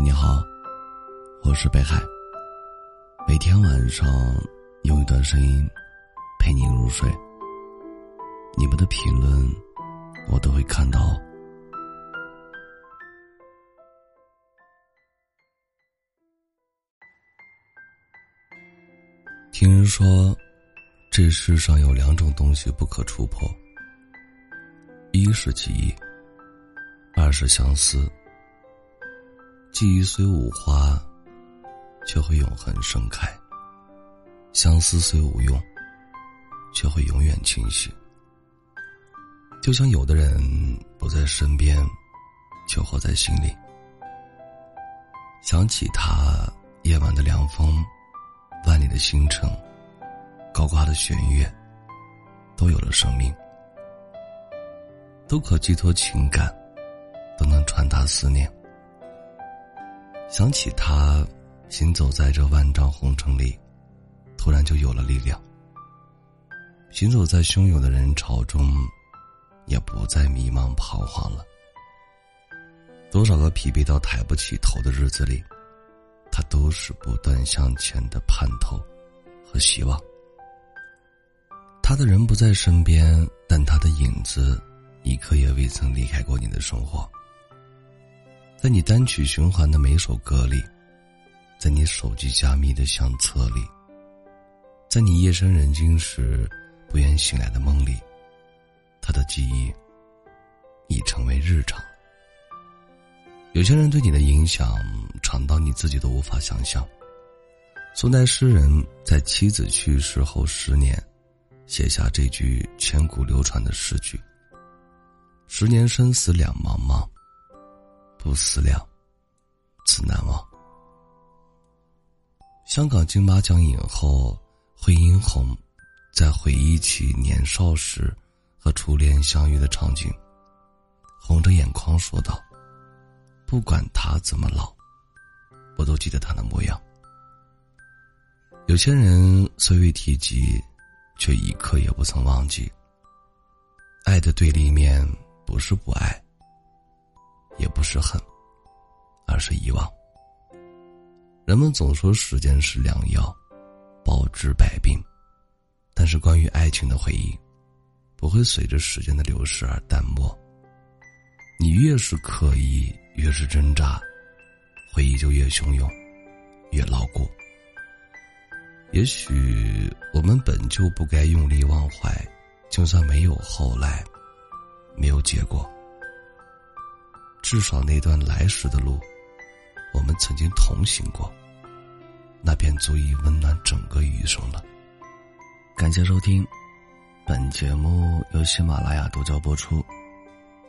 你好，我是北海。每天晚上用一段声音陪你入睡。你们的评论我都会看到。听人说，这世上有两种东西不可触碰：一是记忆，二是相思。记忆虽无花，却会永恒盛开；相思虽无用，却会永远清晰。就像有的人不在身边，却活在心里。想起他，夜晚的凉风，万里的星辰，高挂的弦乐，都有了生命，都可寄托情感，都能传达思念。想起他，行走在这万丈红尘里，突然就有了力量。行走在汹涌的人潮中，也不再迷茫彷徨了。多少个疲惫到抬不起头的日子里，他都是不断向前的盼头和希望。他的人不在身边，但他的影子，一刻也未曾离开过你的生活。在你单曲循环的每首歌里，在你手机加密的相册里，在你夜深人静时不愿醒来的梦里，他的记忆已成为日常。有些人对你的影响长到你自己都无法想象。宋代诗人在妻子去世后十年，写下这句千古流传的诗句：“十年生死两茫茫。”不思量，自难忘。香港金马奖影后惠英红，在回忆起年少时和初恋相遇的场景，红着眼眶说道：“不管他怎么老，我都记得他的模样。”有些人虽未提及，却一刻也不曾忘记。爱的对立面不是不爱。也不是恨，而是遗忘。人们总说时间是良药，包治百病，但是关于爱情的回忆，不会随着时间的流逝而淡漠。你越是刻意，越是挣扎，回忆就越汹涌，越牢固。也许我们本就不该用力忘怀，就算没有后来，没有结果。至少那段来时的路，我们曾经同行过，那便足以温暖整个余生了。感谢收听，本节目由喜马拉雅独家播出。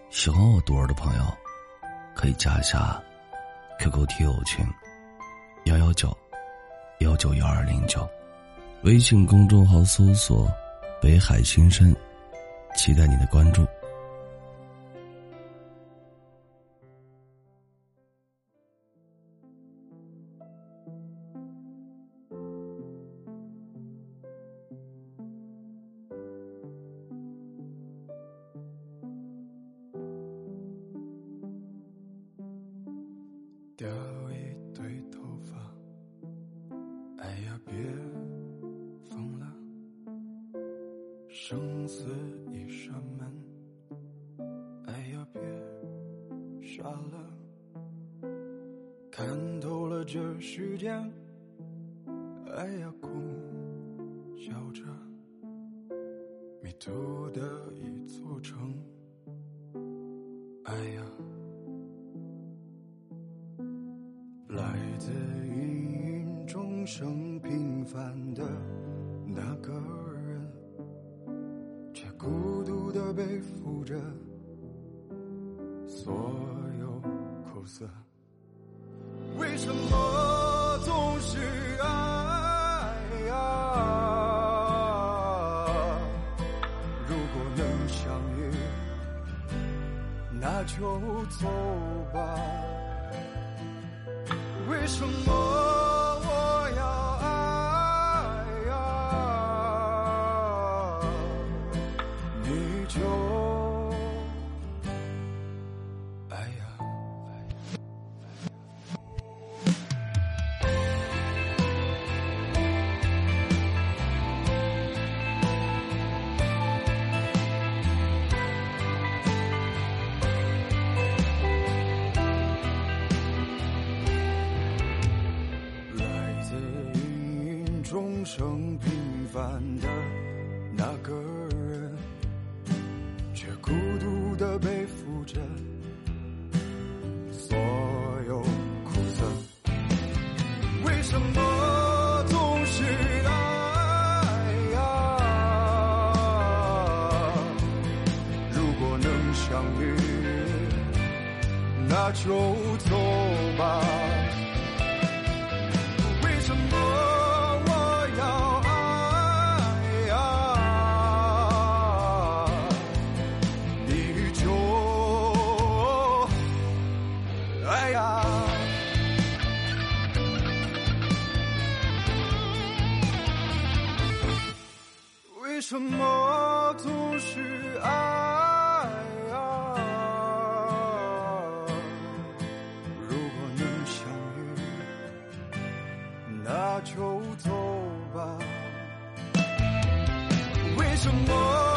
喜欢我独儿的朋友，可以加一下 QQ 听友群幺幺九幺九幺二零九，微信公众号搜索“北海新生”，期待你的关注。掉一堆头发，哎呀别疯了！生死一扇门，哎呀别傻了！看透了这世间，哎呀哭笑着，迷途的一座城，哎呀。生平凡的那个人，却孤独的背负着所有苦涩。为什么总是爱呀？如果能相遇，那就走吧。为什么终生平凡的那个人，却孤独的背负着所有苦涩。为什么总是爱？如果能相遇，那就走吧。什么总是爱啊？如果能相遇，那就走吧。为什么？